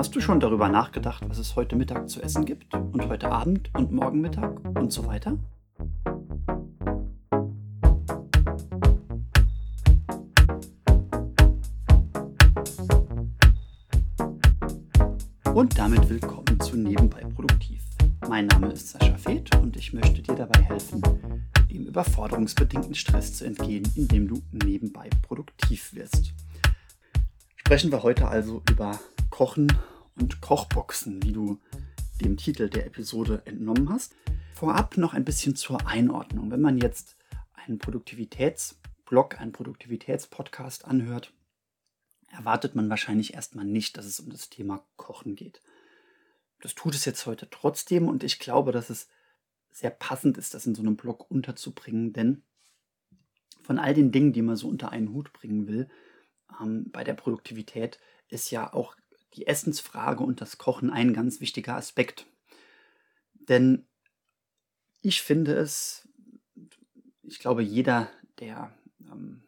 Hast du schon darüber nachgedacht, was es heute Mittag zu essen gibt und heute Abend und morgen Mittag und so weiter? Und damit willkommen zu Nebenbei Produktiv. Mein Name ist Sascha Feth und ich möchte dir dabei helfen, dem überforderungsbedingten Stress zu entgehen, indem du nebenbei produktiv wirst. Sprechen wir heute also über Kochen und Kochboxen, wie du dem Titel der Episode entnommen hast. Vorab noch ein bisschen zur Einordnung. Wenn man jetzt einen Produktivitätsblog, einen Produktivitätspodcast anhört, erwartet man wahrscheinlich erstmal nicht, dass es um das Thema Kochen geht. Das tut es jetzt heute trotzdem und ich glaube, dass es sehr passend ist, das in so einem Blog unterzubringen, denn von all den Dingen, die man so unter einen Hut bringen will, ähm, bei der Produktivität ist ja auch die Essensfrage und das Kochen ein ganz wichtiger Aspekt. Denn ich finde es, ich glaube, jeder, der ähm,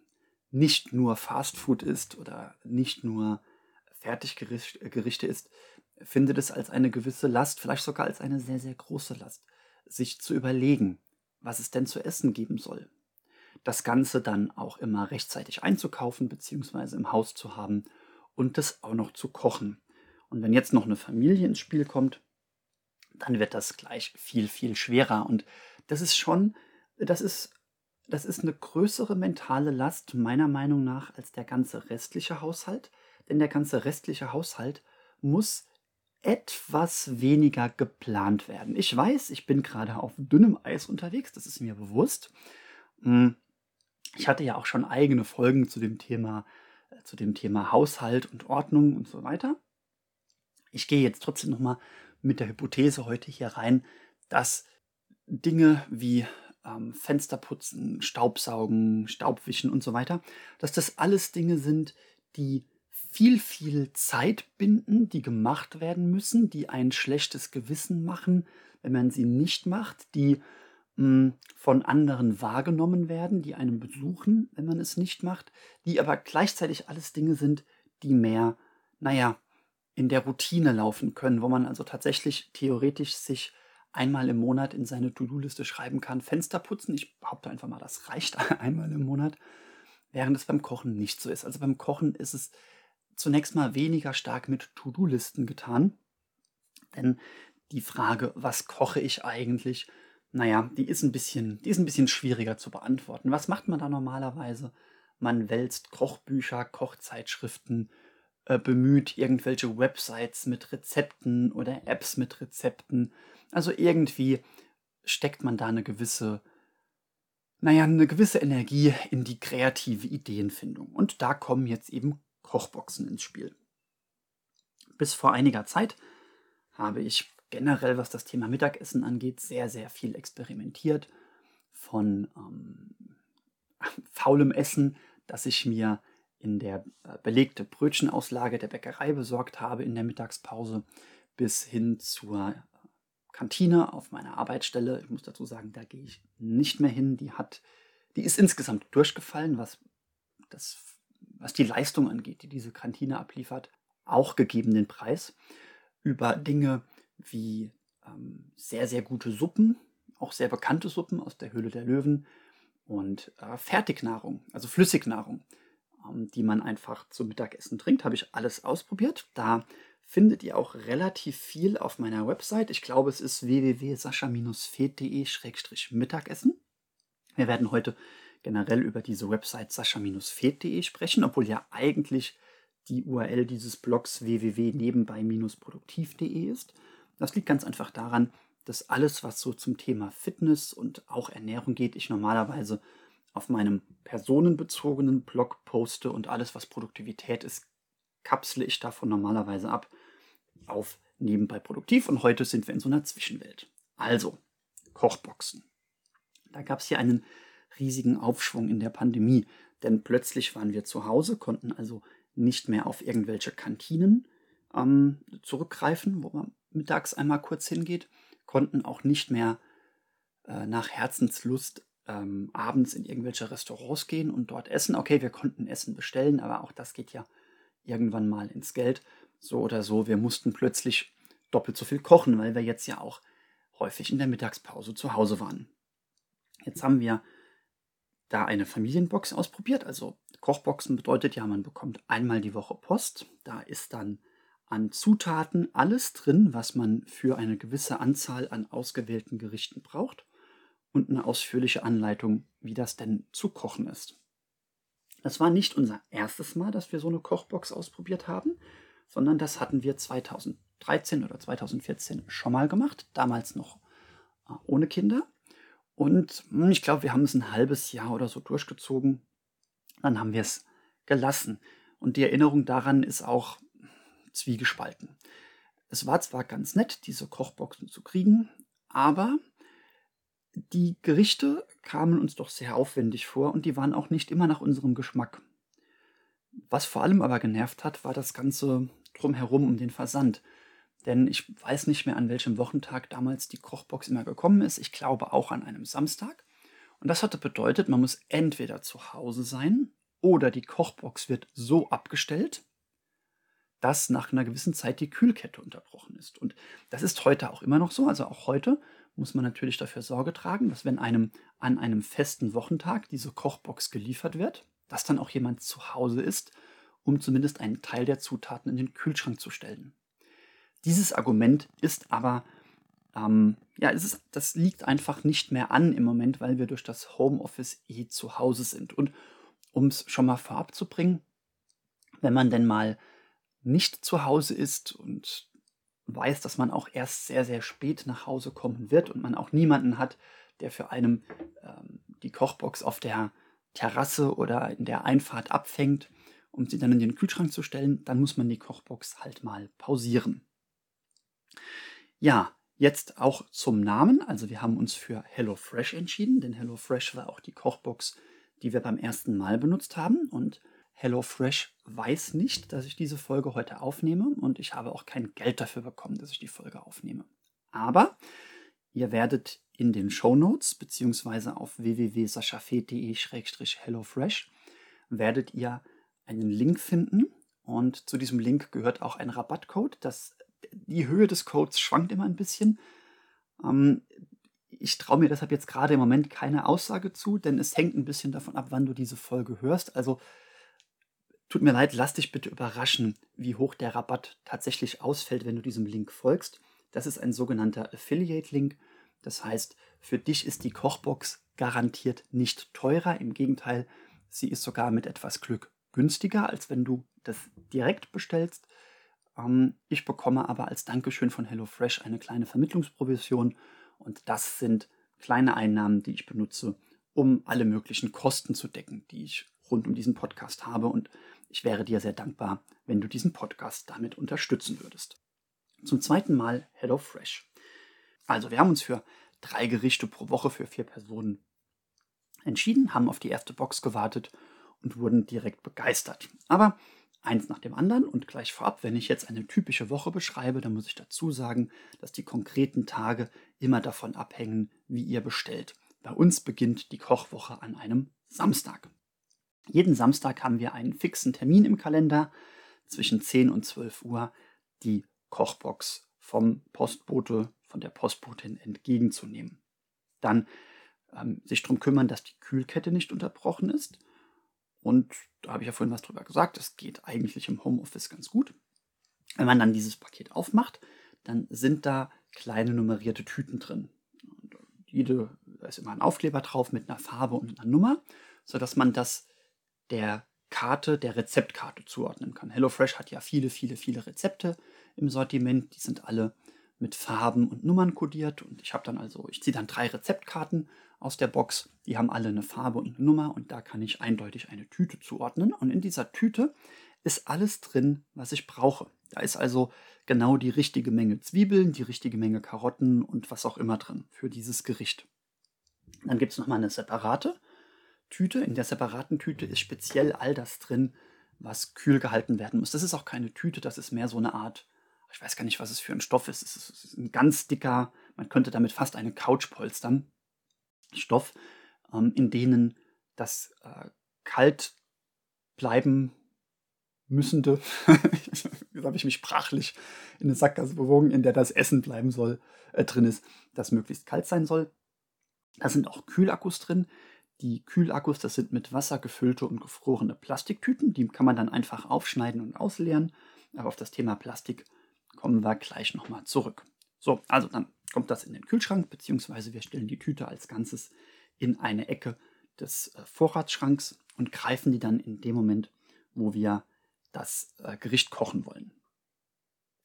nicht nur Fastfood isst oder nicht nur Fertiggerichte isst, findet es als eine gewisse Last, vielleicht sogar als eine sehr, sehr große Last, sich zu überlegen, was es denn zu essen geben soll. Das Ganze dann auch immer rechtzeitig einzukaufen bzw. im Haus zu haben und das auch noch zu kochen. Und wenn jetzt noch eine Familie ins Spiel kommt, dann wird das gleich viel, viel schwerer. Und das ist schon, das ist, das ist eine größere mentale Last meiner Meinung nach als der ganze restliche Haushalt. Denn der ganze restliche Haushalt muss etwas weniger geplant werden. Ich weiß, ich bin gerade auf dünnem Eis unterwegs, das ist mir bewusst. Hm, ich hatte ja auch schon eigene Folgen zu dem Thema zu dem Thema Haushalt und Ordnung und so weiter. Ich gehe jetzt trotzdem nochmal mit der Hypothese heute hier rein, dass Dinge wie ähm, Fensterputzen, Staubsaugen, Staubwischen und so weiter, dass das alles Dinge sind, die viel, viel Zeit binden, die gemacht werden müssen, die ein schlechtes Gewissen machen, wenn man sie nicht macht, die von anderen wahrgenommen werden, die einem besuchen, wenn man es nicht macht, die aber gleichzeitig alles Dinge sind, die mehr, naja, in der Routine laufen können, wo man also tatsächlich theoretisch sich einmal im Monat in seine To-Do-Liste schreiben kann, Fenster putzen. Ich behaupte einfach mal, das reicht einmal im Monat, während es beim Kochen nicht so ist. Also beim Kochen ist es zunächst mal weniger stark mit To-Do-Listen getan, denn die Frage, was koche ich eigentlich, naja, die ist ein bisschen, die ist ein bisschen schwieriger zu beantworten. Was macht man da normalerweise? Man wälzt Kochbücher, Kochzeitschriften, äh, bemüht irgendwelche Websites mit Rezepten oder Apps mit Rezepten. Also irgendwie steckt man da eine gewisse, naja, eine gewisse Energie in die kreative Ideenfindung. Und da kommen jetzt eben Kochboxen ins Spiel. Bis vor einiger Zeit habe ich generell, was das Thema Mittagessen angeht, sehr, sehr viel experimentiert. Von ähm, faulem Essen, das ich mir in der äh, belegte Brötchenauslage der Bäckerei besorgt habe in der Mittagspause, bis hin zur äh, Kantine auf meiner Arbeitsstelle. Ich muss dazu sagen, da gehe ich nicht mehr hin. Die hat, die ist insgesamt durchgefallen, was das, was die Leistung angeht, die diese Kantine abliefert, auch gegeben den Preis. Über Dinge wie ähm, sehr, sehr gute Suppen, auch sehr bekannte Suppen aus der Höhle der Löwen und äh, Fertignahrung, also Flüssignahrung, ähm, die man einfach zum Mittagessen trinkt. Habe ich alles ausprobiert. Da findet ihr auch relativ viel auf meiner Website. Ich glaube, es ist www.sascha-fed.de-mittagessen. Wir werden heute generell über diese Website sascha-fed.de sprechen, obwohl ja eigentlich die URL dieses Blogs www.nebenbei-produktiv.de ist. Das liegt ganz einfach daran, dass alles, was so zum Thema Fitness und auch Ernährung geht, ich normalerweise auf meinem personenbezogenen Blog poste und alles, was Produktivität ist, kapsle ich davon normalerweise ab auf nebenbei produktiv und heute sind wir in so einer Zwischenwelt. Also, Kochboxen. Da gab es hier einen riesigen Aufschwung in der Pandemie, denn plötzlich waren wir zu Hause, konnten also nicht mehr auf irgendwelche Kantinen ähm, zurückgreifen, wo man mittags einmal kurz hingeht, konnten auch nicht mehr äh, nach Herzenslust ähm, abends in irgendwelche Restaurants gehen und dort essen. Okay, wir konnten Essen bestellen, aber auch das geht ja irgendwann mal ins Geld, so oder so, wir mussten plötzlich doppelt so viel kochen, weil wir jetzt ja auch häufig in der Mittagspause zu Hause waren. Jetzt haben wir da eine Familienbox ausprobiert. Also Kochboxen bedeutet ja, man bekommt einmal die Woche Post. Da ist dann an Zutaten alles drin, was man für eine gewisse Anzahl an ausgewählten Gerichten braucht und eine ausführliche Anleitung, wie das denn zu kochen ist. Das war nicht unser erstes Mal, dass wir so eine Kochbox ausprobiert haben, sondern das hatten wir 2013 oder 2014 schon mal gemacht, damals noch äh, ohne Kinder. Und hm, ich glaube, wir haben es ein halbes Jahr oder so durchgezogen. Dann haben wir es gelassen. Und die Erinnerung daran ist auch zwiegespalten. Es war zwar ganz nett, diese Kochboxen zu kriegen, aber die Gerichte kamen uns doch sehr aufwendig vor und die waren auch nicht immer nach unserem Geschmack. Was vor allem aber genervt hat, war das Ganze drumherum um den Versand. Denn ich weiß nicht mehr, an welchem Wochentag damals die Kochbox immer gekommen ist. Ich glaube auch an einem Samstag. Und das hatte bedeutet, man muss entweder zu Hause sein oder die Kochbox wird so abgestellt, dass nach einer gewissen Zeit die Kühlkette unterbrochen ist. Und das ist heute auch immer noch so. Also auch heute muss man natürlich dafür Sorge tragen, dass wenn einem an einem festen Wochentag diese Kochbox geliefert wird, dass dann auch jemand zu Hause ist, um zumindest einen Teil der Zutaten in den Kühlschrank zu stellen. Dieses Argument ist aber, ähm, ja, es ist, das liegt einfach nicht mehr an im Moment, weil wir durch das Homeoffice eh zu Hause sind. Und um es schon mal vorab zu bringen, wenn man denn mal nicht zu Hause ist und weiß, dass man auch erst sehr, sehr spät nach Hause kommen wird und man auch niemanden hat, der für einen ähm, die Kochbox auf der Terrasse oder in der Einfahrt abfängt, um sie dann in den Kühlschrank zu stellen, dann muss man die Kochbox halt mal pausieren. Ja, jetzt auch zum Namen. Also wir haben uns für HelloFresh entschieden, denn HelloFresh war auch die Kochbox, die wir beim ersten Mal benutzt haben und HelloFresh weiß nicht, dass ich diese Folge heute aufnehme und ich habe auch kein Geld dafür bekommen, dass ich die Folge aufnehme. Aber ihr werdet in den Show Notes beziehungsweise auf www.saschafet.de-hellofresh werdet ihr einen Link finden und zu diesem Link gehört auch ein Rabattcode. Das, die Höhe des Codes schwankt immer ein bisschen. Ähm, ich traue mir deshalb jetzt gerade im Moment keine Aussage zu, denn es hängt ein bisschen davon ab, wann du diese Folge hörst. Also Tut mir leid, lass dich bitte überraschen, wie hoch der Rabatt tatsächlich ausfällt, wenn du diesem Link folgst. Das ist ein sogenannter Affiliate-Link. Das heißt, für dich ist die Kochbox garantiert nicht teurer. Im Gegenteil, sie ist sogar mit etwas Glück günstiger, als wenn du das direkt bestellst. Ähm, ich bekomme aber als Dankeschön von HelloFresh eine kleine Vermittlungsprovision und das sind kleine Einnahmen, die ich benutze, um alle möglichen Kosten zu decken, die ich rund um diesen Podcast habe. Und ich wäre dir sehr dankbar, wenn du diesen Podcast damit unterstützen würdest. Zum zweiten Mal HelloFresh. Also wir haben uns für drei Gerichte pro Woche für vier Personen entschieden, haben auf die erste Box gewartet und wurden direkt begeistert. Aber eins nach dem anderen und gleich vorab, wenn ich jetzt eine typische Woche beschreibe, dann muss ich dazu sagen, dass die konkreten Tage immer davon abhängen, wie ihr bestellt. Bei uns beginnt die Kochwoche an einem Samstag. Jeden Samstag haben wir einen fixen Termin im Kalender zwischen 10 und 12 Uhr die Kochbox vom Postbote, von der Postbotin entgegenzunehmen. Dann ähm, sich darum kümmern, dass die Kühlkette nicht unterbrochen ist. Und da habe ich ja vorhin was drüber gesagt, das geht eigentlich im Homeoffice ganz gut. Wenn man dann dieses Paket aufmacht, dann sind da kleine nummerierte Tüten drin. Und jede, da ist immer ein Aufkleber drauf mit einer Farbe und einer Nummer, sodass man das der Karte, der Rezeptkarte zuordnen kann. HelloFresh hat ja viele, viele, viele Rezepte im Sortiment. Die sind alle mit Farben und Nummern kodiert. Und ich habe dann also, ich ziehe dann drei Rezeptkarten aus der Box. Die haben alle eine Farbe und eine Nummer und da kann ich eindeutig eine Tüte zuordnen. Und in dieser Tüte ist alles drin, was ich brauche. Da ist also genau die richtige Menge Zwiebeln, die richtige Menge Karotten und was auch immer drin für dieses Gericht. Dann gibt es nochmal eine separate Tüte. In der separaten Tüte ist speziell all das drin, was kühl gehalten werden muss. Das ist auch keine Tüte, das ist mehr so eine Art, ich weiß gar nicht, was es für ein Stoff ist. Es ist ein ganz dicker, man könnte damit fast eine Couch polstern. Stoff, ähm, in denen das äh, kalt bleiben müssende, Jetzt habe ich mich sprachlich in eine Sackgasse bewogen, in der das Essen bleiben soll, äh, drin ist, das möglichst kalt sein soll. Da sind auch Kühlakkus drin. Die Kühlakkus, das sind mit Wasser gefüllte und gefrorene Plastiktüten. Die kann man dann einfach aufschneiden und ausleeren. Aber auf das Thema Plastik kommen wir gleich nochmal zurück. So, also dann kommt das in den Kühlschrank, beziehungsweise wir stellen die Tüte als Ganzes in eine Ecke des äh, Vorratsschranks und greifen die dann in dem Moment, wo wir das äh, Gericht kochen wollen.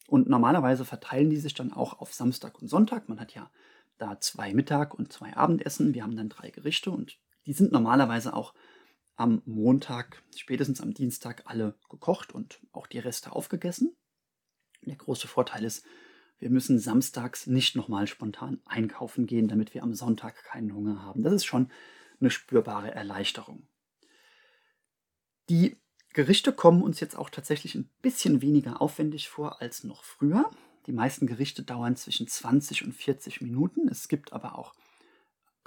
Und normalerweise verteilen die sich dann auch auf Samstag und Sonntag. Man hat ja da zwei Mittag- und zwei Abendessen. Wir haben dann drei Gerichte und die sind normalerweise auch am Montag, spätestens am Dienstag alle gekocht und auch die Reste aufgegessen. Der große Vorteil ist, wir müssen samstags nicht nochmal spontan einkaufen gehen, damit wir am Sonntag keinen Hunger haben. Das ist schon eine spürbare Erleichterung. Die Gerichte kommen uns jetzt auch tatsächlich ein bisschen weniger aufwendig vor als noch früher. Die meisten Gerichte dauern zwischen 20 und 40 Minuten. Es gibt aber auch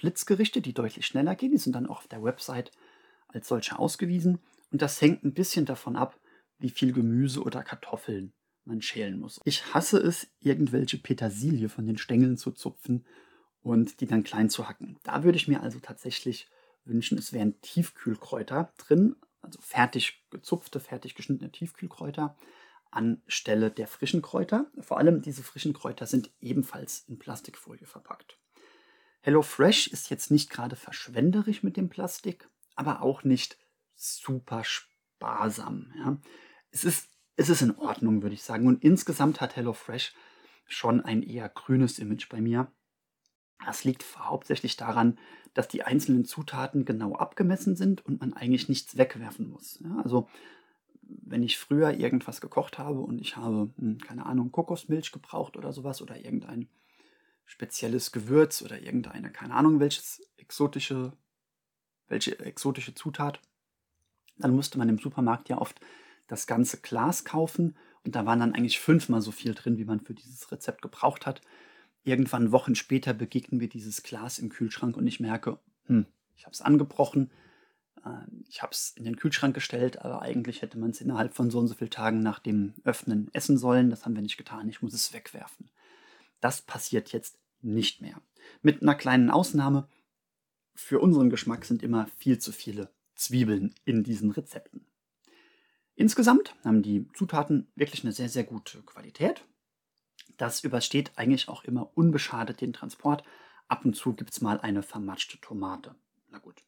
Blitzgerichte, die deutlich schneller gehen. Die sind dann auch auf der Website als solche ausgewiesen. Und das hängt ein bisschen davon ab, wie viel Gemüse oder Kartoffeln man schälen muss. Ich hasse es, irgendwelche Petersilie von den Stängeln zu zupfen und die dann klein zu hacken. Da würde ich mir also tatsächlich wünschen, es wären Tiefkühlkräuter drin, also fertig gezupfte, fertig geschnittene Tiefkühlkräuter anstelle der frischen Kräuter. Vor allem diese frischen Kräuter sind ebenfalls in Plastikfolie verpackt. HelloFresh ist jetzt nicht gerade verschwenderisch mit dem Plastik, aber auch nicht super sparsam. Ja. Es, ist, es ist in Ordnung, würde ich sagen. Und insgesamt hat HelloFresh schon ein eher grünes Image bei mir. Das liegt hauptsächlich daran, dass die einzelnen Zutaten genau abgemessen sind und man eigentlich nichts wegwerfen muss. Ja, also wenn ich früher irgendwas gekocht habe und ich habe, hm, keine Ahnung, Kokosmilch gebraucht oder sowas oder irgendein spezielles Gewürz oder irgendeine, keine Ahnung, welches exotische, welche exotische Zutat, dann musste man im Supermarkt ja oft das ganze Glas kaufen und da waren dann eigentlich fünfmal so viel drin, wie man für dieses Rezept gebraucht hat. Irgendwann Wochen später begegnen wir dieses Glas im Kühlschrank und ich merke, hm, ich habe es angebrochen, äh, ich habe es in den Kühlschrank gestellt, aber eigentlich hätte man es innerhalb von so und so vielen Tagen nach dem Öffnen essen sollen. Das haben wir nicht getan. Ich muss es wegwerfen. Das passiert jetzt nicht mehr. Mit einer kleinen Ausnahme. Für unseren Geschmack sind immer viel zu viele Zwiebeln in diesen Rezepten. Insgesamt haben die Zutaten wirklich eine sehr, sehr gute Qualität. Das übersteht eigentlich auch immer unbeschadet den Transport. Ab und zu gibt es mal eine vermatschte Tomate. Na gut.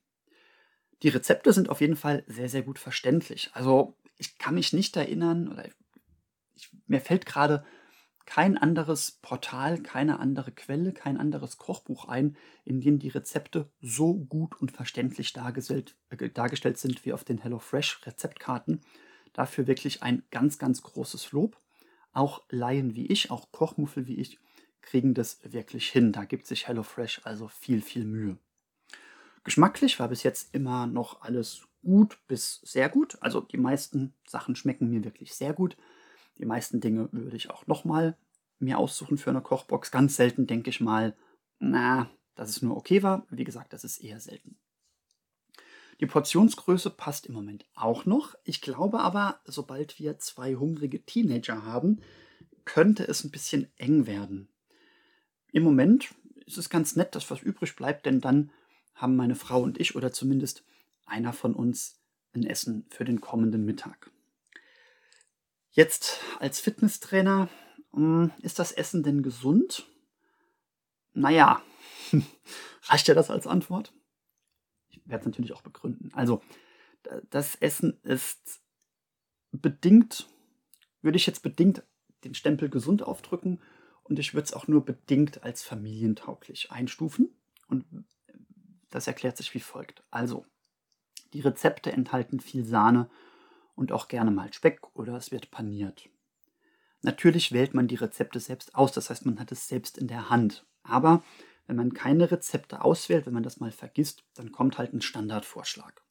Die Rezepte sind auf jeden Fall sehr, sehr gut verständlich. Also ich kann mich nicht erinnern, oder ich, mir fällt gerade kein anderes Portal, keine andere Quelle, kein anderes Kochbuch ein, in dem die Rezepte so gut und verständlich dargestellt, äh, dargestellt sind wie auf den HelloFresh Rezeptkarten. Dafür wirklich ein ganz, ganz großes Lob. Auch Laien wie ich, auch Kochmuffel wie ich, kriegen das wirklich hin. Da gibt sich HelloFresh also viel, viel Mühe. Geschmacklich war bis jetzt immer noch alles gut bis sehr gut. Also die meisten Sachen schmecken mir wirklich sehr gut. Die meisten Dinge würde ich auch nochmal mir aussuchen für eine Kochbox. Ganz selten denke ich mal, na, dass es nur okay war. Wie gesagt, das ist eher selten. Die Portionsgröße passt im Moment auch noch. Ich glaube aber, sobald wir zwei hungrige Teenager haben, könnte es ein bisschen eng werden. Im Moment ist es ganz nett, dass was übrig bleibt, denn dann haben meine Frau und ich oder zumindest einer von uns ein Essen für den kommenden Mittag. Jetzt als Fitnesstrainer, hm, ist das Essen denn gesund? Naja, reicht ja das als Antwort? Ich werde es natürlich auch begründen. Also, das Essen ist bedingt, würde ich jetzt bedingt den Stempel gesund aufdrücken und ich würde es auch nur bedingt als familientauglich einstufen. Und das erklärt sich wie folgt. Also, die Rezepte enthalten viel Sahne und auch gerne mal Speck oder es wird paniert. Natürlich wählt man die Rezepte selbst aus, das heißt, man hat es selbst in der Hand. Aber wenn man keine Rezepte auswählt, wenn man das mal vergisst, dann kommt halt ein Standardvorschlag.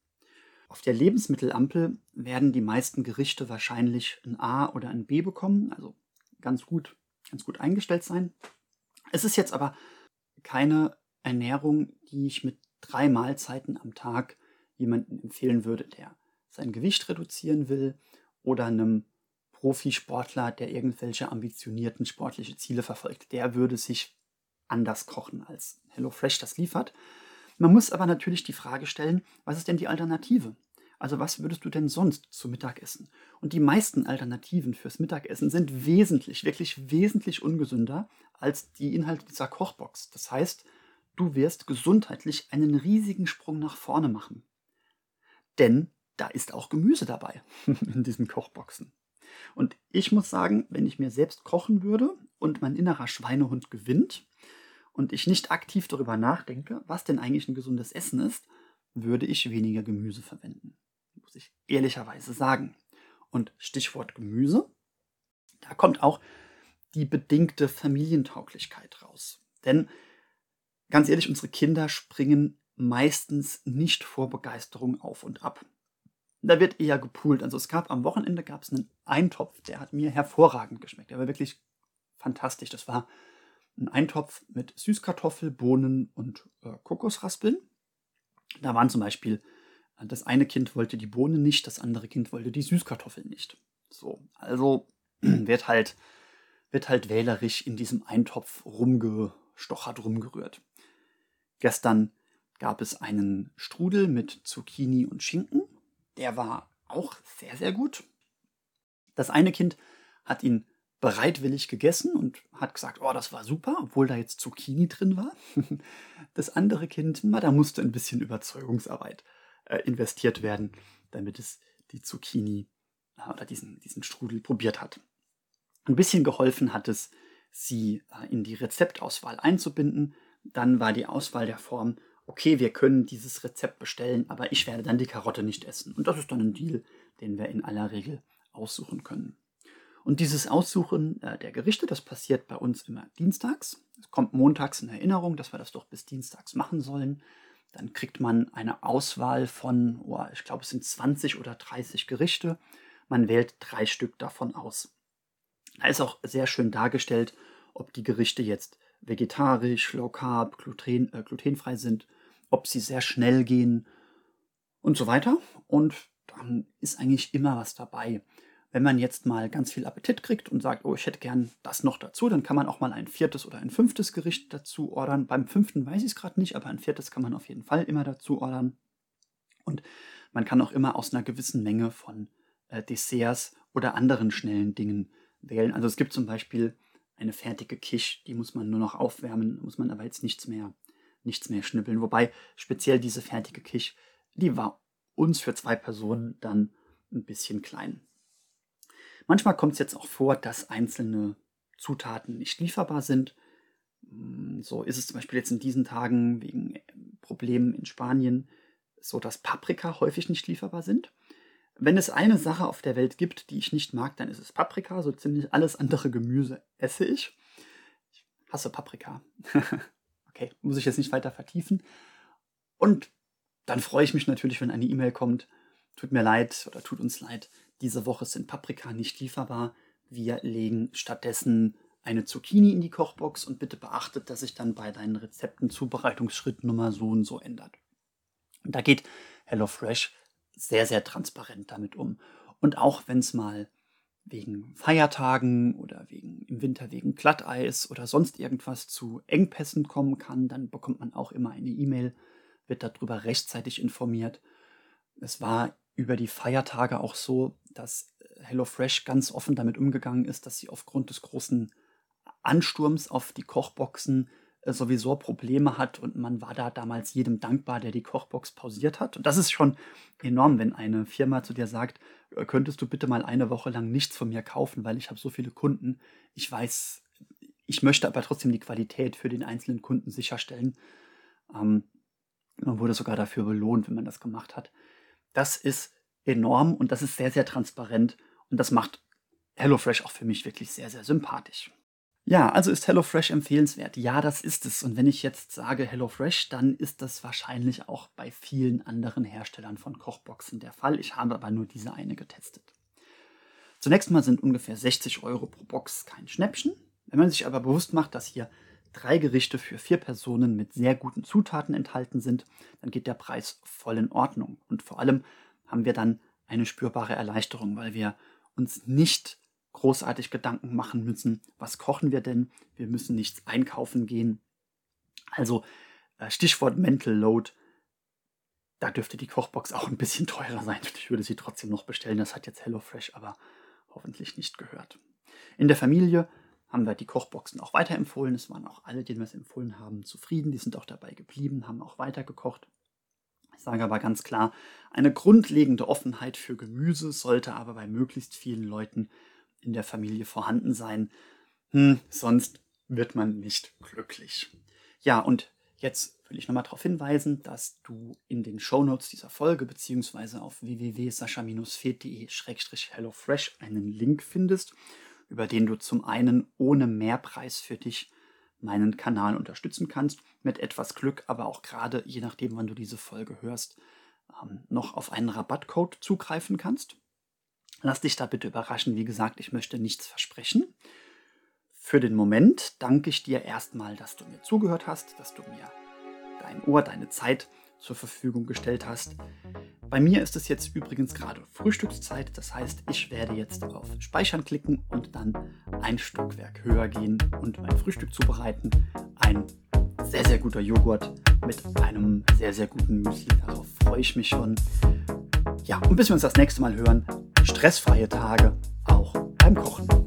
Auf der Lebensmittelampel werden die meisten Gerichte wahrscheinlich ein A oder ein B bekommen, also ganz gut, ganz gut eingestellt sein. Es ist jetzt aber keine Ernährung, die ich mit drei Mahlzeiten am Tag jemandem empfehlen würde, der sein Gewicht reduzieren will oder einem Profisportler, der irgendwelche ambitionierten sportliche Ziele verfolgt, der würde sich anders kochen als HelloFresh das liefert. Man muss aber natürlich die Frage stellen, was ist denn die Alternative? Also was würdest du denn sonst zu Mittag essen? Und die meisten Alternativen fürs Mittagessen sind wesentlich, wirklich wesentlich ungesünder als die Inhalte dieser Kochbox. Das heißt, du wirst gesundheitlich einen riesigen Sprung nach vorne machen. Denn da ist auch Gemüse dabei in diesen Kochboxen. Und ich muss sagen, wenn ich mir selbst kochen würde und mein innerer Schweinehund gewinnt und ich nicht aktiv darüber nachdenke, was denn eigentlich ein gesundes Essen ist, würde ich weniger Gemüse verwenden muss ich ehrlicherweise sagen. Und Stichwort Gemüse, da kommt auch die bedingte Familientauglichkeit raus. Denn ganz ehrlich, unsere Kinder springen meistens nicht vor Begeisterung auf und ab. Da wird eher gepoolt. Also es gab am Wochenende gab es einen Eintopf, der hat mir hervorragend geschmeckt. Der war wirklich fantastisch. Das war ein Eintopf mit Süßkartoffel, Bohnen und äh, Kokosraspeln. Da waren zum Beispiel das eine Kind wollte die Bohne nicht, das andere Kind wollte die Süßkartoffeln nicht. So, also wird halt, wird halt wählerisch in diesem Eintopf rumgestochert, rumgerührt. Gestern gab es einen Strudel mit Zucchini und Schinken. Der war auch sehr, sehr gut. Das eine Kind hat ihn bereitwillig gegessen und hat gesagt, oh, das war super, obwohl da jetzt Zucchini drin war. Das andere Kind, na, da musste ein bisschen Überzeugungsarbeit äh, investiert werden, damit es die Zucchini äh, oder diesen, diesen Strudel probiert hat. Ein bisschen geholfen hat es, sie äh, in die Rezeptauswahl einzubinden. Dann war die Auswahl der Form, okay, wir können dieses Rezept bestellen, aber ich werde dann die Karotte nicht essen. Und das ist dann ein Deal, den wir in aller Regel aussuchen können. Und dieses Aussuchen äh, der Gerichte, das passiert bei uns immer dienstags. Es kommt montags in Erinnerung, dass wir das doch bis dienstags machen sollen. Dann kriegt man eine Auswahl von, oh, ich glaube, es sind 20 oder 30 Gerichte. Man wählt drei Stück davon aus. Da ist auch sehr schön dargestellt, ob die Gerichte jetzt vegetarisch, low carb, gluten, äh, glutenfrei sind, ob sie sehr schnell gehen und so weiter. Und dann ist eigentlich immer was dabei. Wenn man jetzt mal ganz viel Appetit kriegt und sagt, oh, ich hätte gern das noch dazu, dann kann man auch mal ein viertes oder ein fünftes Gericht dazu ordern. Beim fünften weiß ich es gerade nicht, aber ein viertes kann man auf jeden Fall immer dazu ordern. Und man kann auch immer aus einer gewissen Menge von äh, Desserts oder anderen schnellen Dingen wählen. Also es gibt zum Beispiel eine fertige Quiche, die muss man nur noch aufwärmen, muss man aber jetzt nichts mehr, nichts mehr schnippeln. Wobei speziell diese fertige Quiche, die war uns für zwei Personen dann ein bisschen klein. Manchmal kommt es jetzt auch vor, dass einzelne Zutaten nicht lieferbar sind. Hm, so ist es zum Beispiel jetzt in diesen Tagen wegen äh, Problemen in Spanien so, dass Paprika häufig nicht lieferbar sind. Wenn es eine Sache auf der Welt gibt, die ich nicht mag, dann ist es Paprika. So ziemlich alles andere Gemüse esse ich. Ich hasse Paprika. okay, muss ich jetzt nicht weiter vertiefen. Und dann freue ich mich natürlich, wenn eine E-Mail kommt. Tut mir leid oder tut uns leid, diese Woche sind Paprika nicht lieferbar. Wir legen stattdessen eine Zucchini in die Kochbox und bitte beachtet, dass sich dann bei deinen Rezepten Zubereitungsschritt Nummer so und so ändert. Und da geht HelloFresh sehr, sehr transparent damit um. Und auch wenn es mal wegen Feiertagen oder wegen im Winter wegen Glatteis oder sonst irgendwas zu Engpässen kommen kann, dann bekommt man auch immer eine E-Mail, wird darüber rechtzeitig informiert. Es war über die Feiertage auch so, dass äh, HelloFresh ganz offen damit umgegangen ist, dass sie aufgrund des großen Ansturms auf die Kochboxen sowieso Probleme hat und man war da damals jedem dankbar, der die Kochbox pausiert hat. Und das ist schon enorm, wenn eine Firma zu dir sagt, äh, könntest du bitte mal eine Woche lang nichts von mir kaufen, weil ich habe so viele Kunden. Ich weiß, ich möchte aber trotzdem die Qualität für den einzelnen Kunden sicherstellen. Ähm, man wurde sogar dafür belohnt, wenn man das gemacht hat. Das ist enorm und das ist sehr, sehr transparent und das macht HelloFresh auch für mich wirklich sehr, sehr sympathisch. Ja, also ist HelloFresh empfehlenswert. Ja, das ist es. Und wenn ich jetzt sage HelloFresh, dann ist das wahrscheinlich auch bei vielen anderen Herstellern von Kochboxen der Fall. Ich habe aber nur diese eine getestet. Zunächst mal sind ungefähr 60 Euro pro Box kein Schnäppchen. Wenn man sich aber bewusst macht, dass hier drei Gerichte für vier Personen mit sehr guten Zutaten enthalten sind, dann geht der Preis voll in Ordnung. Und vor allem haben wir dann eine spürbare Erleichterung, weil wir uns nicht großartig Gedanken machen müssen, was kochen wir denn? Wir müssen nichts einkaufen gehen. Also äh, Stichwort Mental Load. Da dürfte die Kochbox auch ein bisschen teurer sein. Ich würde sie trotzdem noch bestellen. Das hat jetzt HelloFresh aber hoffentlich nicht gehört. In der Familie haben wir die Kochboxen auch weiterempfohlen. Es waren auch alle, denen wir es empfohlen haben, zufrieden. Die sind auch dabei geblieben, haben auch weitergekocht. Ich sage aber ganz klar, eine grundlegende Offenheit für Gemüse sollte aber bei möglichst vielen Leuten in der Familie vorhanden sein. Hm, sonst wird man nicht glücklich. Ja, und jetzt will ich nochmal darauf hinweisen, dass du in den Shownotes dieser Folge beziehungsweise auf www.sascha-fed.de-hellofresh einen Link findest, über den du zum einen ohne Mehrpreis für dich meinen Kanal unterstützen kannst, mit etwas Glück, aber auch gerade, je nachdem, wann du diese Folge hörst, ähm, noch auf einen Rabattcode zugreifen kannst. Lass dich da bitte überraschen. Wie gesagt, ich möchte nichts versprechen. Für den Moment danke ich dir erstmal, dass du mir zugehört hast, dass du mir dein Ohr, deine Zeit zur Verfügung gestellt hast. Bei mir ist es jetzt übrigens gerade Frühstückszeit, das heißt, ich werde jetzt auf Speichern klicken und dann ein Stockwerk höher gehen und mein Frühstück zubereiten. Ein sehr, sehr guter Joghurt mit einem sehr, sehr guten Müsli. Darauf freue ich mich schon. Ja, und bis wir uns das nächste Mal hören, stressfreie Tage auch beim Kochen.